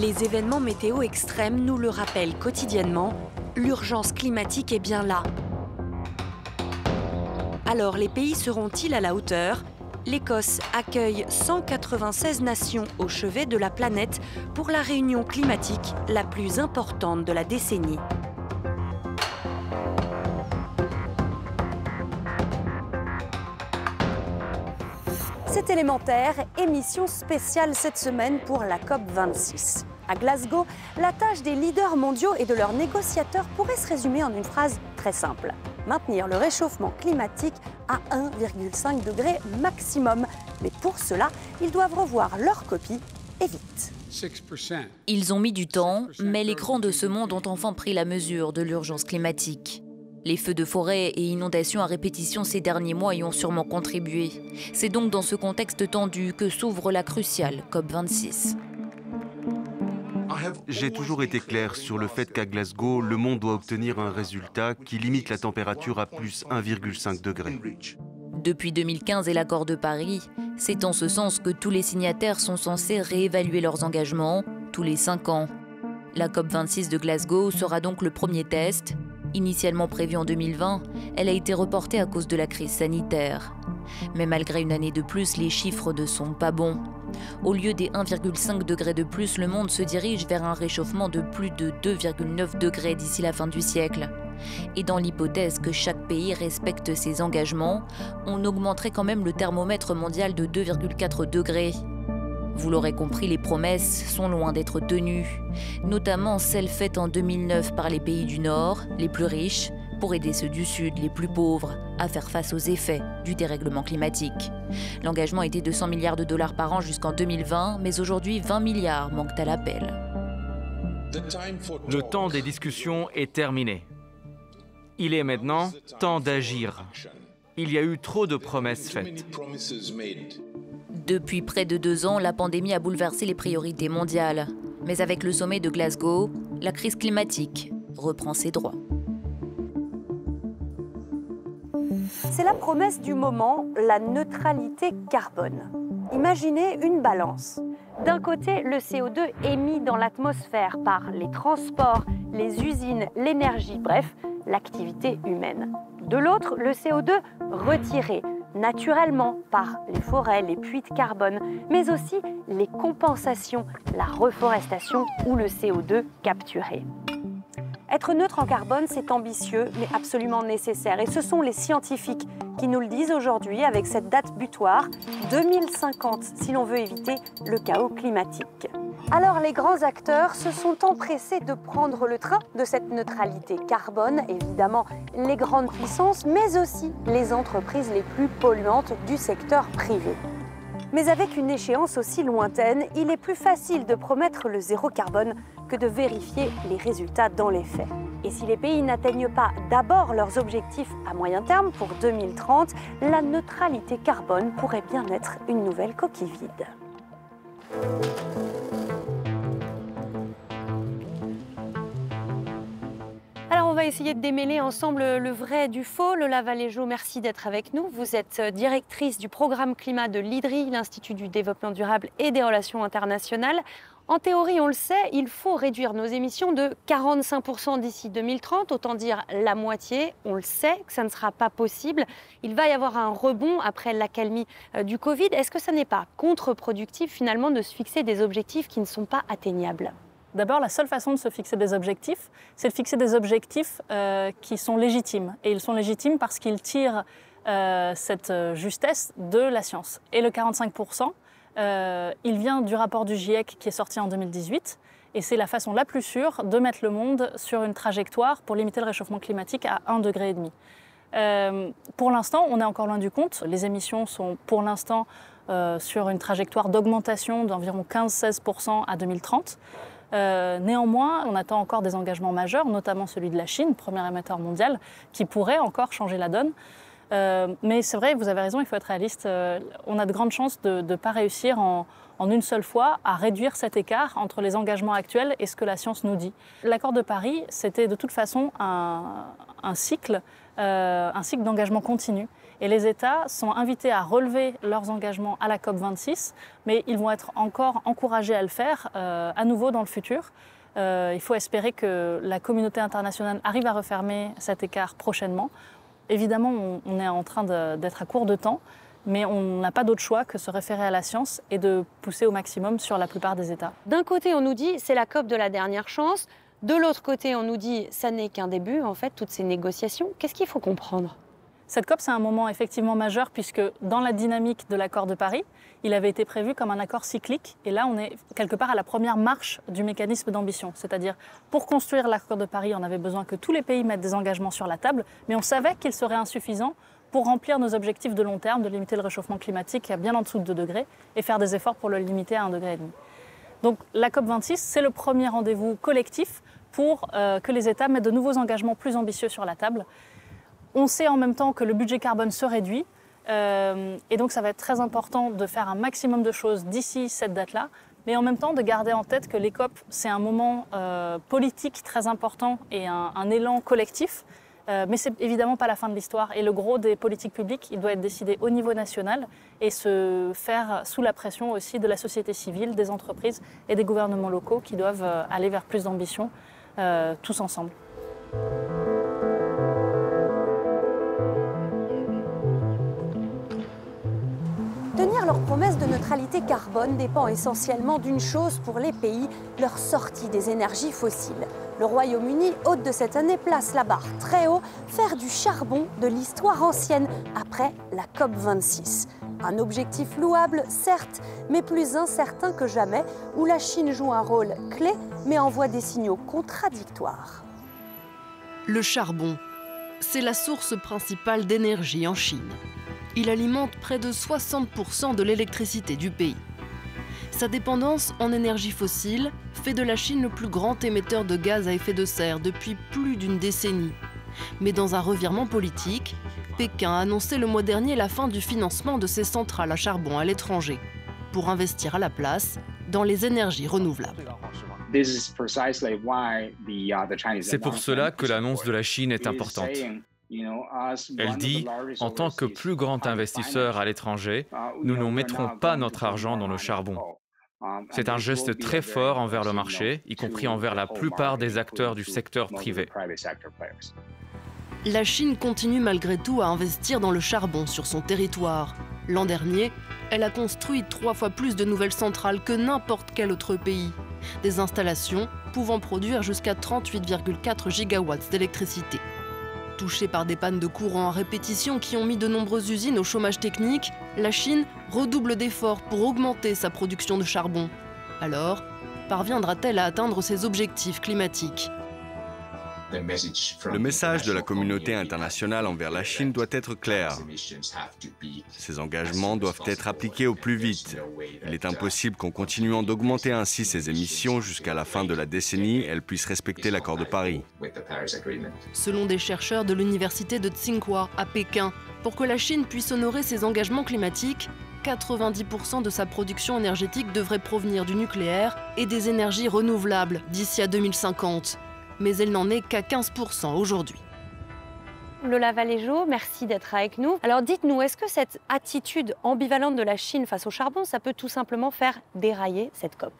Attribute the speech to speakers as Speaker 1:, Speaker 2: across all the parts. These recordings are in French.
Speaker 1: Les événements météo extrêmes nous le rappellent quotidiennement, l'urgence climatique est bien là. Alors les pays seront-ils à la hauteur? L'Écosse accueille 196 nations au chevet de la planète pour la réunion climatique la plus importante de la décennie. C'est élémentaire, émission spéciale cette semaine pour la COP26. À Glasgow, la tâche des leaders mondiaux et de leurs négociateurs pourrait se résumer en une phrase très simple. Maintenir le réchauffement climatique à 1,5 degré maximum. Mais pour cela, ils doivent revoir leur copie et vite.
Speaker 2: Ils ont mis du temps, mais les grands de ce monde ont enfin pris la mesure de l'urgence climatique. Les feux de forêt et inondations à répétition ces derniers mois y ont sûrement contribué. C'est donc dans ce contexte tendu que s'ouvre la cruciale COP26.
Speaker 3: J'ai toujours été clair sur le fait qu'à Glasgow, le monde doit obtenir un résultat qui limite la température à plus 1,5 degré.
Speaker 2: Depuis 2015 et l'accord de Paris, c'est en ce sens que tous les signataires sont censés réévaluer leurs engagements tous les 5 ans. La COP26 de Glasgow sera donc le premier test. Initialement prévue en 2020, elle a été reportée à cause de la crise sanitaire. Mais malgré une année de plus, les chiffres ne sont pas bons. Au lieu des 1,5 degrés de plus, le monde se dirige vers un réchauffement de plus de 2,9 degrés d'ici la fin du siècle. Et dans l'hypothèse que chaque pays respecte ses engagements, on augmenterait quand même le thermomètre mondial de 2,4 degrés. Vous l'aurez compris, les promesses sont loin d'être tenues, notamment celles faites en 2009 par les pays du Nord, les plus riches, pour aider ceux du Sud, les plus pauvres, à faire face aux effets du dérèglement climatique. L'engagement était de 100 milliards de dollars par an jusqu'en 2020, mais aujourd'hui 20 milliards manquent à l'appel.
Speaker 4: Le temps des discussions est terminé. Il est maintenant temps d'agir. Il y a eu trop de promesses faites.
Speaker 2: Depuis près de deux ans, la pandémie a bouleversé les priorités mondiales. Mais avec le sommet de Glasgow, la crise climatique reprend ses droits.
Speaker 1: C'est la promesse du moment, la neutralité carbone. Imaginez une balance. D'un côté, le CO2 émis dans l'atmosphère par les transports, les usines, l'énergie, bref, l'activité humaine. De l'autre, le CO2 retiré naturellement par les forêts, les puits de carbone, mais aussi les compensations, la reforestation ou le CO2 capturé. Être neutre en carbone, c'est ambitieux, mais absolument nécessaire. Et ce sont les scientifiques qui nous le disent aujourd'hui avec cette date butoir, 2050, si l'on veut éviter le chaos climatique. Alors les grands acteurs se sont empressés de prendre le train de cette neutralité carbone, évidemment les grandes puissances, mais aussi les entreprises les plus polluantes du secteur privé. Mais avec une échéance aussi lointaine, il est plus facile de promettre le zéro carbone que de vérifier les résultats dans les faits. Et si les pays n'atteignent pas d'abord leurs objectifs à moyen terme pour 2030, la neutralité carbone pourrait bien être une nouvelle coquille vide. Alors on va essayer de démêler ensemble le vrai du faux. Lola Valéjo, merci d'être avec nous. Vous êtes directrice du programme climat de l'IDRI, l'Institut du développement durable et des relations internationales. En théorie, on le sait, il faut réduire nos émissions de 45% d'ici 2030, autant dire la moitié. On le sait que ça ne sera pas possible. Il va y avoir un rebond après l'accalmie euh, du Covid. Est-ce que ça n'est pas contre-productif finalement de se fixer des objectifs qui ne sont pas atteignables?
Speaker 5: D'abord, la seule façon de se fixer des objectifs, c'est de fixer des objectifs euh, qui sont légitimes. Et ils sont légitimes parce qu'ils tirent euh, cette justesse de la science. Et le 45%, euh, il vient du rapport du GIEC qui est sorti en 2018. Et c'est la façon la plus sûre de mettre le monde sur une trajectoire pour limiter le réchauffement climatique à 1,5 degré. Euh, pour l'instant, on est encore loin du compte. Les émissions sont pour l'instant euh, sur une trajectoire d'augmentation d'environ 15-16% à 2030. Euh, néanmoins, on attend encore des engagements majeurs, notamment celui de la Chine, premier émetteur mondial, qui pourrait encore changer la donne. Euh, mais c'est vrai, vous avez raison, il faut être réaliste. Euh, on a de grandes chances de ne pas réussir en, une seule fois à réduire cet écart entre les engagements actuels et ce que la science nous dit. L'accord de Paris, c'était de toute façon un, cycle un cycle d'engagement continu. Et les États sont invités à relever leurs engagements à la COP26, mais ils vont être encore encouragés à le faire à nouveau dans le futur. il faut espérer que la communauté internationale arrive à refermer cet écart prochainement. Évidemment, on, est en train d'être à court de temps, mais on n'a pas d'autre choix que se référer à la science et de pousser au maximum sur la plupart des États.
Speaker 1: D'un côté, on nous dit c'est la COP de la dernière chance. De l'autre côté, on nous dit ça n'est qu'un début, en fait, toutes ces négociations. Qu'est-ce qu'il faut comprendre?
Speaker 5: Cette COP, c'est un moment effectivement majeur puisque dans la dynamique de l'accord de Paris, il avait été prévu comme un accord cyclique. Et là, on est quelque part à la première marche du mécanisme d'ambition. C'est-à-dire, pour construire l'accord de Paris, on avait besoin que tous les pays mettent des engagements sur la table, mais on savait qu'il serait insuffisant pour remplir nos objectifs de long terme, de limiter le réchauffement climatique à bien en dessous de 2 degrés et faire des efforts pour le limiter à 1,5 degré. Donc la COP26, c'est le premier rendez-vous collectif pour euh, que les États mettent de nouveaux engagements plus ambitieux sur la table. On sait en même temps que le budget carbone se réduit. Euh, et donc ça va être très important de faire un maximum de choses d'ici cette date-là, mais en même temps de garder en tête que les COP, c'est un moment euh, politique très important et un, élan collectif. Euh, mais c'est évidemment pas la fin de l'histoire. Et le gros des politiques publiques, il doit être décidé au niveau national et se faire sous la pression aussi de la société civile, des entreprises et des gouvernements locaux qui doivent aller vers plus d'ambition tous ensemble.
Speaker 1: Leur promesse de neutralité carbone dépend essentiellement d'une chose pour les pays, leur sortie des énergies fossiles. Le Royaume-Uni, hôte de cette année, place la barre très haut, faire du charbon de l'histoire ancienne après la COP26. Un objectif louable, certes, mais plus incertain que jamais, où la Chine joue un rôle clé, mais envoie des signaux contradictoires.
Speaker 6: Le charbon, c'est la source principale d'énergie en Chine il alimente près de 60% de l'électricité du pays. Sa dépendance en énergie fossile fait de la Chine le plus grand émetteur de gaz à effet de serre depuis plus d'une décennie. Mais dans un revirement politique, Pékin a annoncé le mois dernier la fin du financement de ses centrales à charbon à l'étranger, pour investir à la place dans les énergies renouvelables.
Speaker 4: C'est pour cela que l'annonce de la Chine est importante. Elle dit, en tant que plus grand investisseur à l'étranger, uh, nous ne mettrons pas notre argent dans le charbon. Um, C'est un geste très fort envers le marché, y compris envers la plupart des acteurs du secteur privé.
Speaker 6: La Chine continue malgré tout à investir dans le charbon sur son territoire. L'an dernier, elle a construit trois fois plus de nouvelles centrales que n'importe quel autre pays. Des installations pouvant produire jusqu'à 38,4 gigawatts d'électricité. Touchée par des pannes de courant à répétition qui ont mis de nombreuses usines au chômage technique, la Chine redouble d'efforts pour augmenter sa production de charbon. Alors, parviendra-t-elle à atteindre ses objectifs climatiques?
Speaker 7: Le message de la communauté internationale envers la Chine doit être clair. Ces engagements doivent être appliqués au plus vite. Il est impossible qu'en continuant d'augmenter ainsi ses émissions jusqu'à la fin de la décennie, elle puisse respecter l'accord de Paris.
Speaker 6: Selon des chercheurs de l'université de Tsinghua à Pékin, pour que la Chine puisse honorer ses engagements climatiques, 90% de sa production énergétique devrait provenir du nucléaire et des énergies renouvelables d'ici à 2050 mais elle n'en est qu'à 15% aujourd'hui.
Speaker 1: Lola Valéjo, merci d'être avec nous. Alors dites-nous, est-ce que cette attitude ambivalente de la Chine face au charbon, ça peut tout simplement faire dérailler cette COP?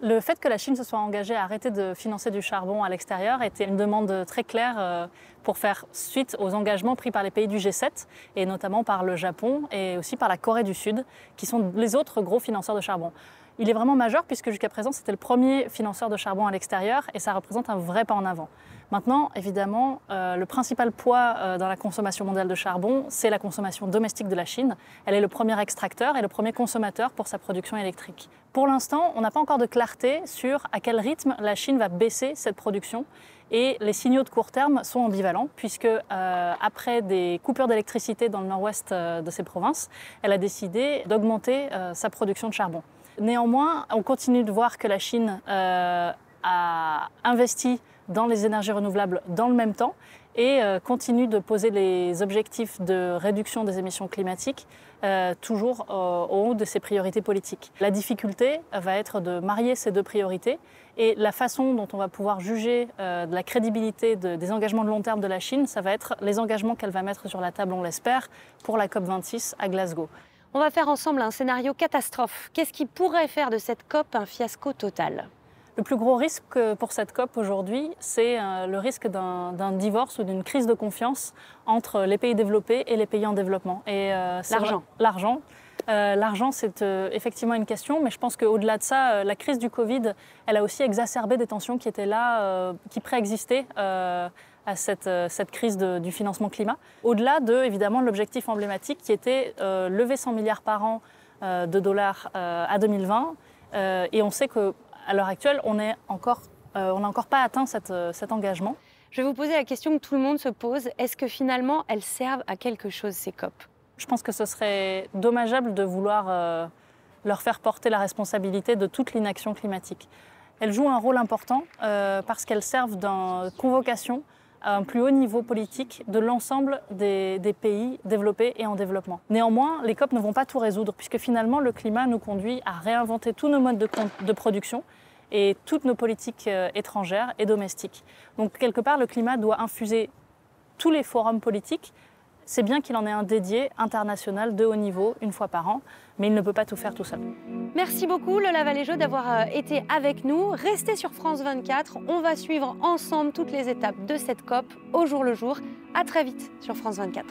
Speaker 5: Le fait que la Chine se soit engagée à arrêter de financer du charbon à l'extérieur était une demande très claire euh, pour faire suite aux engagements pris par les pays du G7 et notamment par le Japon et aussi par la Corée du Sud, qui sont les autres gros financeurs de charbon il est vraiment majeur puisque jusqu'à présent c'était le premier financeur de charbon à l'extérieur et ça représente un vrai pas en avant. Maintenant, évidemment, euh, le principal poids euh, dans la consommation mondiale de charbon, c'est la consommation domestique de la Chine. Elle est le premier extracteur et le premier consommateur pour sa production électrique. Pour l'instant, on n'a pas encore de clarté sur à quel rythme la Chine va baisser cette production. Et les signaux de court terme sont ambivalents, puisque euh, après des coupures d'électricité dans le nord-ouest de ces provinces, elle a décidé d'augmenter sa production de charbon. Néanmoins, on continue de voir que la Chine euh, a investi dans les énergies renouvelables dans le même temps et euh, continue de poser les objectifs de réduction des émissions climatiques euh, toujours au haut de ses priorités politiques. La difficulté va être de marier ces deux priorités et la façon dont on va pouvoir juger de la crédibilité des engagements de long terme de la Chine, ça va être les engagements qu'elle va mettre sur la table, on l'espère, pour la COP26 à Glasgow.
Speaker 1: On va faire ensemble un scénario catastrophe. Qu'est-ce qui pourrait faire de cette COP un fiasco total?
Speaker 5: Le plus gros risque pour cette COP aujourd'hui, c'est euh, le risque d'un divorce ou d'une crise de confiance entre les pays développés et les pays en développement.
Speaker 1: Et euh, l'argent.
Speaker 5: L'argent. Euh, l'argent, c'est effectivement une question, mais je pense qu'au-delà de ça, la crise du Covid, elle a aussi exacerbé des tensions qui étaient là, qui préexistaient à cette, cette crise du financement climat. Au-delà de, évidemment, l'objectif emblématique qui était lever 100 milliards par an de dollars à 2020. et on sait qu'à l'heure actuelle, on n'a encore, on encore pas atteint cette, cet engagement.
Speaker 1: Je vais vous poser la question que tout le monde se pose. Est-ce que finalement, elles servent à quelque chose, ces COP?
Speaker 5: Je pense que ce serait dommageable de vouloir leur faire porter la responsabilité de toute l'inaction climatique. Elles jouent un rôle important parce qu'elles servent d'une convocation à un plus haut niveau politique de l'ensemble des, pays développés et en développement. Néanmoins, les COP ne vont pas tout résoudre, puisque finalement, le climat nous conduit à réinventer tous nos modes de, de production et toutes nos politiques euh, étrangères et domestiques. Donc, quelque part, le climat doit infuser tous les forums politiques c'est bien qu'il en ait un dédié international de haut niveau une fois par an, mais il ne peut pas tout faire tout seul.
Speaker 1: Merci beaucoup Lola Valéjo d'avoir euh, été avec nous. Restez sur France 24, on va suivre ensemble toutes les étapes de cette COP au jour le jour. À très vite sur France 24.